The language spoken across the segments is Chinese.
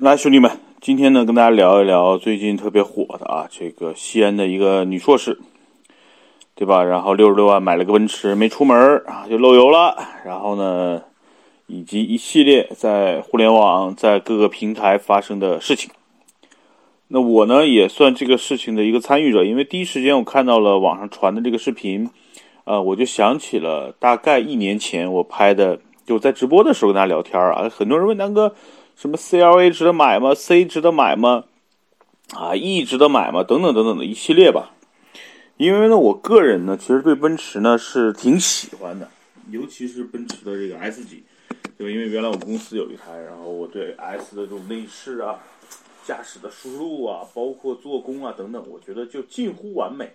来，兄弟们，今天呢，跟大家聊一聊最近特别火的啊，这个西安的一个女硕士，对吧？然后六十六万买了个奔驰，没出门啊，就漏油了。然后呢，以及一系列在互联网、在各个平台发生的事情。那我呢，也算这个事情的一个参与者，因为第一时间我看到了网上传的这个视频，啊，我就想起了大概一年前我拍的，就在直播的时候跟大家聊天啊，很多人问南哥。什么 CLA 值得买吗？C 值得买吗？啊，E 值得买吗？等等等等的一系列吧。因为呢，我个人呢，其实对奔驰呢是挺喜欢的，尤其是奔驰的这个 S 级，对吧？因为原来我们公司有一台，然后我对 S 的这种内饰啊、驾驶的输入啊、包括做工啊等等，我觉得就近乎完美。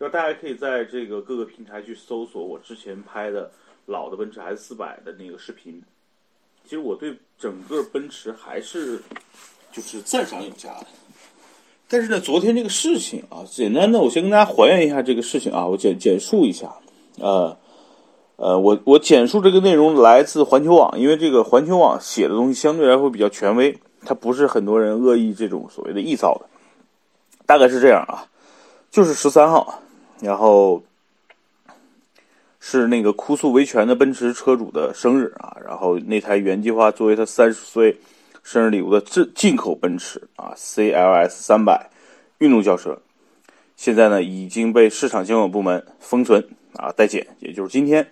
就大家可以在这个各个平台去搜索我之前拍的老的奔驰 S 四百的那个视频。其实我对整个奔驰还是就是赞赏有加的，但是呢，昨天这个事情啊，简单的我先跟大家还原一下这个事情啊，我简简述一下，呃呃，我我简述这个内容来自环球网，因为这个环球网写的东西相对来说比较权威，它不是很多人恶意这种所谓的臆造的，大概是这样啊，就是十三号，然后。是那个哭诉维权的奔驰车主的生日啊，然后那台原计划作为他三十岁生日礼物的进进口奔驰啊，CLS 三百运动轿车，现在呢已经被市场监管部门封存啊待检，也就是今天，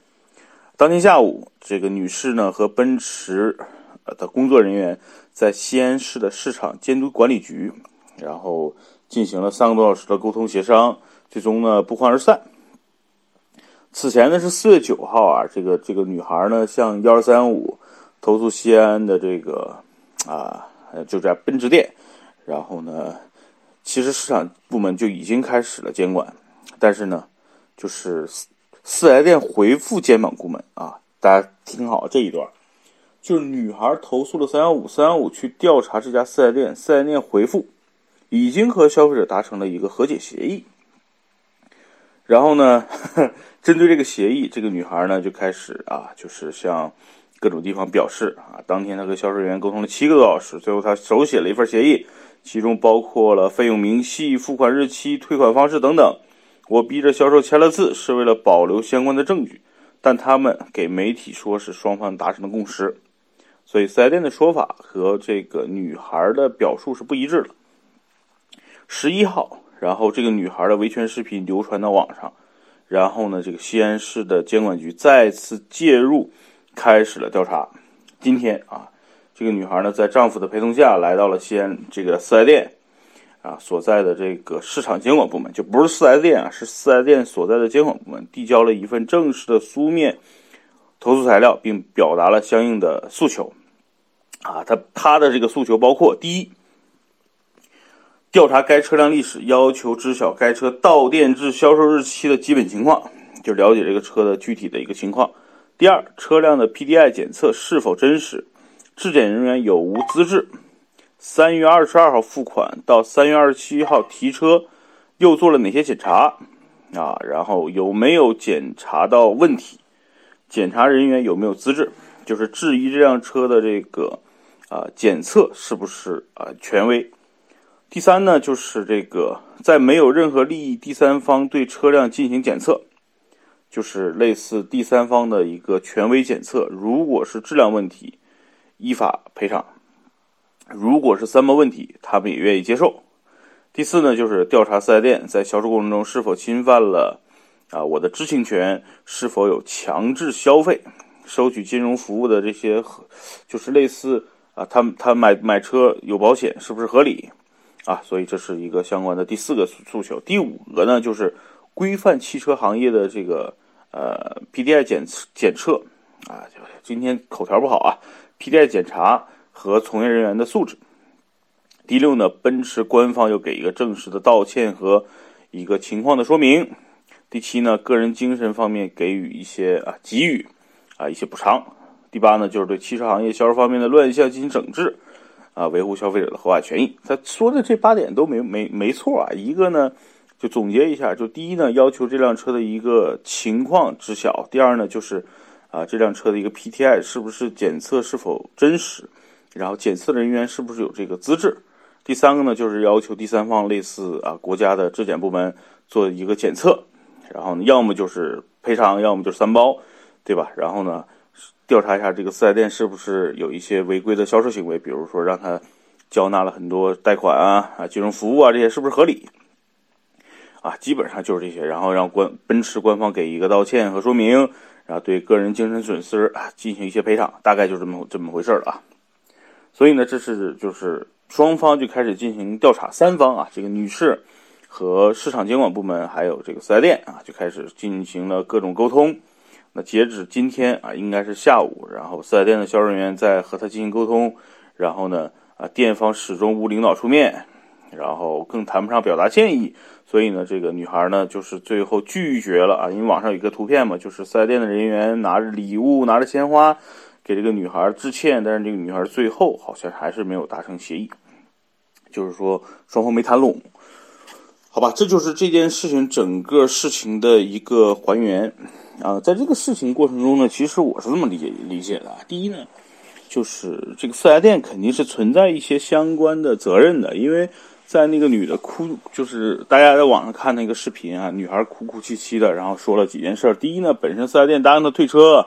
当天下午，这个女士呢和奔驰的工作人员在西安市的市场监督管理局，然后进行了三个多小时的沟通协商，最终呢不欢而散。此前呢是四月九号啊，这个这个女孩呢向幺二三五投诉西安的这个啊就在奔驰店，然后呢，其实市场部门就已经开始了监管，但是呢，就是四四 S 店回复监管部门啊，大家听好这一段，就是女孩投诉了三幺五，三幺五去调查这家四 S 店，四 S 店回复已经和消费者达成了一个和解协议，然后呢。针对这个协议，这个女孩呢就开始啊，就是向各种地方表示啊，当天她和销售人员沟通了七个多小时，最后她手写了一份协议，其中包括了费用明细、付款日期、退款方式等等。我逼着销售签了字，是为了保留相关的证据，但他们给媒体说是双方达成了共识，所以四 S 店的说法和这个女孩的表述是不一致的。十一号，然后这个女孩的维权视频流传到网上。然后呢，这个西安市的监管局再次介入，开始了调查。今天啊，这个女孩呢，在丈夫的陪同下来到了西安这个四 S 店啊所在的这个市场监管部门，就不是四 S 店啊，是四 S 店所在的监管部门，递交了一份正式的书面投诉材料，并表达了相应的诉求。啊，他他的这个诉求包括：第一，调查该车辆历史，要求知晓该车到店至销售日期的基本情况，就了解这个车的具体的一个情况。第二，车辆的 PDI 检测是否真实，质检人员有无资质，三月二十二号付款到三月二十七号提车，又做了哪些检查啊？然后有没有检查到问题？检查人员有没有资质？就是质疑这辆车的这个啊检测是不是啊权威？第三呢，就是这个在没有任何利益第三方对车辆进行检测，就是类似第三方的一个权威检测。如果是质量问题，依法赔偿；如果是三包问题，他们也愿意接受。第四呢，就是调查四 S 店在销售过程中是否侵犯了啊我的知情权，是否有强制消费、收取金融服务的这些，就是类似啊他他买买车有保险是不是合理？啊，所以这是一个相关的第四个诉求。第五个呢，就是规范汽车行业的这个呃 PDI 检测检测啊，今天口条不好啊，PDI 检查和从业人员的素质。第六呢，奔驰官方又给一个正式的道歉和一个情况的说明。第七呢，个人精神方面给予一些啊给予啊一些补偿。第八呢，就是对汽车行业销售方面的乱象进行整治。啊，维护消费者的合法权益。他说的这八点都没没没错啊。一个呢，就总结一下，就第一呢，要求这辆车的一个情况知晓；第二呢，就是啊，这辆车的一个 PTI 是不是检测是否真实；然后检测人员是不是有这个资质。第三个呢，就是要求第三方类似啊国家的质检部门做一个检测，然后呢，要么就是赔偿，要么就是三包，对吧？然后呢，调查一下这个四 S 店是不是有一些违规的销售行为，比如说让他交纳了很多贷款啊啊金融服务啊这些是不是合理？啊，基本上就是这些，然后让官奔驰官方给一个道歉和说明，然后对个人精神损失啊进行一些赔偿，大概就这么这么回事了啊。所以呢，这是就是。双方就开始进行调查，三方啊，这个女士和市场监管部门，还有这个四 S 店啊，就开始进行了各种沟通。那截止今天啊，应该是下午，然后四 S 店的销售人员在和他进行沟通，然后呢，啊，店方始终无领导出面，然后更谈不上表达歉意，所以呢，这个女孩呢，就是最后拒绝了啊，因为网上有一个图片嘛，就是四 S 店的人员拿着礼物，拿着鲜花。给这个女孩致歉，但是这个女孩最后好像还是没有达成协议，就是说双方没谈拢，好吧，这就是这件事情整个事情的一个还原啊。在这个事情过程中呢，其实我是这么理解理解的：第一呢，就是这个四 S 店肯定是存在一些相关的责任的，因为在那个女的哭，就是大家在网上看那个视频啊，女孩哭哭啼啼的，然后说了几件事。第一呢，本身四 S 店答应她退车。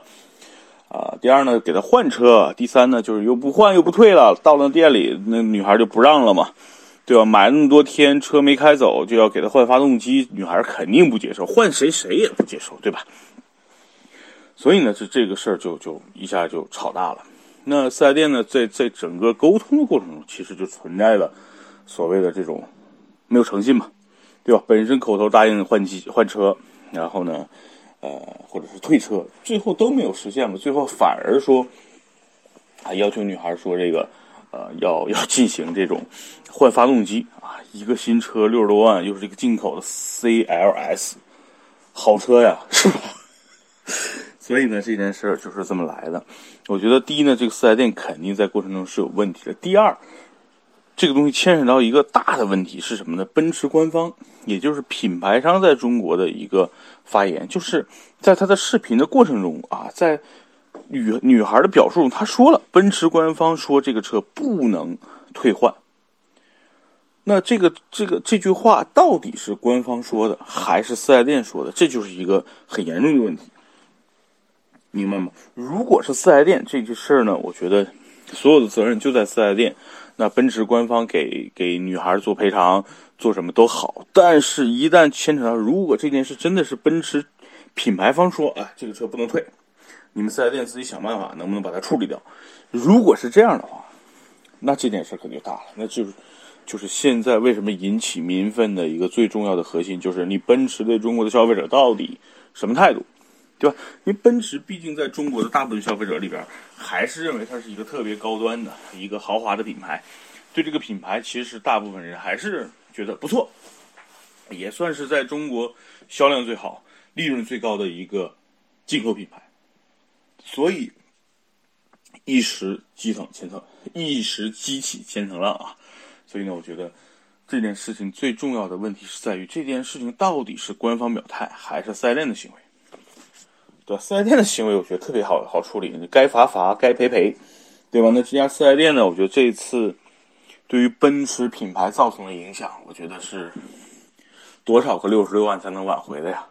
啊，第二呢，给她换车；第三呢，就是又不换又不退了。到了店里，那女孩就不让了嘛，对吧？买那么多天车没开走，就要给他换发动机，女孩肯定不接受，换谁谁也不接受，对吧？所以呢，这这个事儿就就一下就吵大了。那四 S 店呢，在在整个沟通的过程中，其实就存在了所谓的这种没有诚信嘛，对吧？本身口头答应换机换车，然后呢？呃，或者是退车，最后都没有实现嘛？最后反而说，还要求女孩说这个，呃，要要进行这种换发动机啊，一个新车六十多万，又是这个进口的 CLS，好车呀，是吧？所以呢，这件事儿就是这么来的。我觉得第一呢，这个四 S 店肯定在过程中是有问题的。第二。这个东西牵扯到一个大的问题是什么呢？奔驰官方，也就是品牌商在中国的一个发言，就是在他的视频的过程中啊，在女女孩的表述中，他说了，奔驰官方说这个车不能退换。那这个这个这句话到底是官方说的，还是四 S 店说的？这就是一个很严重的问题，明白吗？如果是四 S 店这件事儿呢，我觉得所有的责任就在四 S 店。那奔驰官方给给女孩做赔偿，做什么都好，但是，一旦牵扯到，如果这件事真的是奔驰品牌方说，哎，这个车不能退，你们四 S 店自己想办法，能不能把它处理掉？如果是这样的话，那这件事可就大了，那就是就是现在为什么引起民愤的一个最重要的核心，就是你奔驰对中国的消费者到底什么态度？对吧？因为奔驰毕竟在中国的大部分消费者里边，还是认为它是一个特别高端的一个豪华的品牌，对这个品牌，其实大部分人还是觉得不错，也算是在中国销量最好、利润最高的一个进口品牌。所以一时激腾千层，一时激起千层浪啊！所以呢，我觉得这件事情最重要的问题是在于这件事情到底是官方表态还是赛链的行为。对四 S 店的行为，我觉得特别好好处理，你该罚罚，该赔赔，对吧？那这家四 S 店呢？我觉得这一次对于奔驰品牌造成的影响，我觉得是多少个六十六万才能挽回的呀？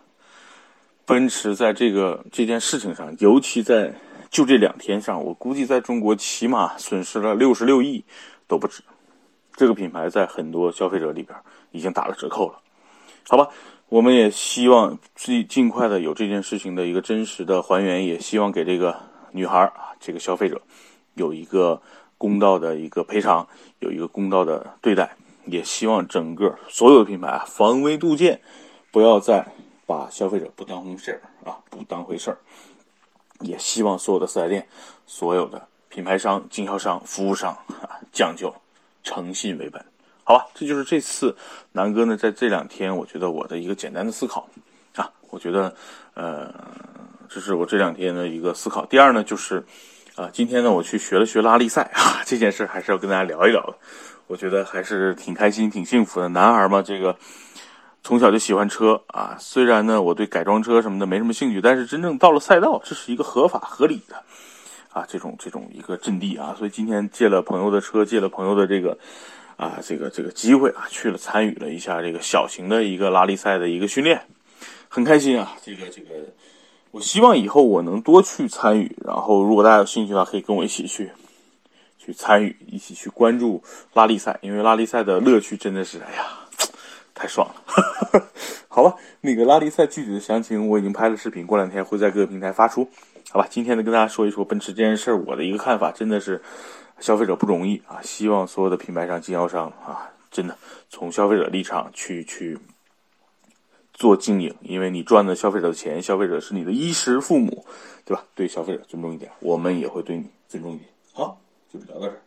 奔驰在这个这件事情上，尤其在就这两天上，我估计在中国起码损失了六十六亿都不止。这个品牌在很多消费者里边已经打了折扣了，好吧？我们也希望尽尽快的有这件事情的一个真实的还原，也希望给这个女孩啊，这个消费者有一个公道的一个赔偿，有一个公道的对待。也希望整个所有的品牌啊，防微杜渐，不要再把消费者不当回事儿啊，不当回事儿。也希望所有的四 S 店、所有的品牌商、经销商、服务商啊，讲究诚信为本。好吧，这就是这次南哥呢，在这两天，我觉得我的一个简单的思考啊，我觉得，呃，这是我这两天的一个思考。第二呢，就是，啊，今天呢，我去学了学拉力赛啊，这件事还是要跟大家聊一聊的。我觉得还是挺开心、挺幸福的。男孩嘛，这个从小就喜欢车啊，虽然呢，我对改装车什么的没什么兴趣，但是真正到了赛道，这是一个合法合理的。啊，这种这种一个阵地啊，所以今天借了朋友的车，借了朋友的这个啊这个这个机会啊，去了参与了一下这个小型的一个拉力赛的一个训练，很开心啊，这个这个，我希望以后我能多去参与，然后如果大家有兴趣的话，可以跟我一起去去参与，一起去关注拉力赛，因为拉力赛的乐趣真的是哎呀太爽了，好吧，那个拉力赛具体的详情我已经拍了视频，过两天会在各个平台发出。好吧，今天呢跟大家说一说奔驰这件事儿，我的一个看法，真的是消费者不容易啊！希望所有的品牌商、经销商啊，真的从消费者立场去去做经营，因为你赚的消费者的钱，消费者是你的衣食父母，对吧？对消费者尊重一点，我们也会对你尊重一点。好，就聊到这儿。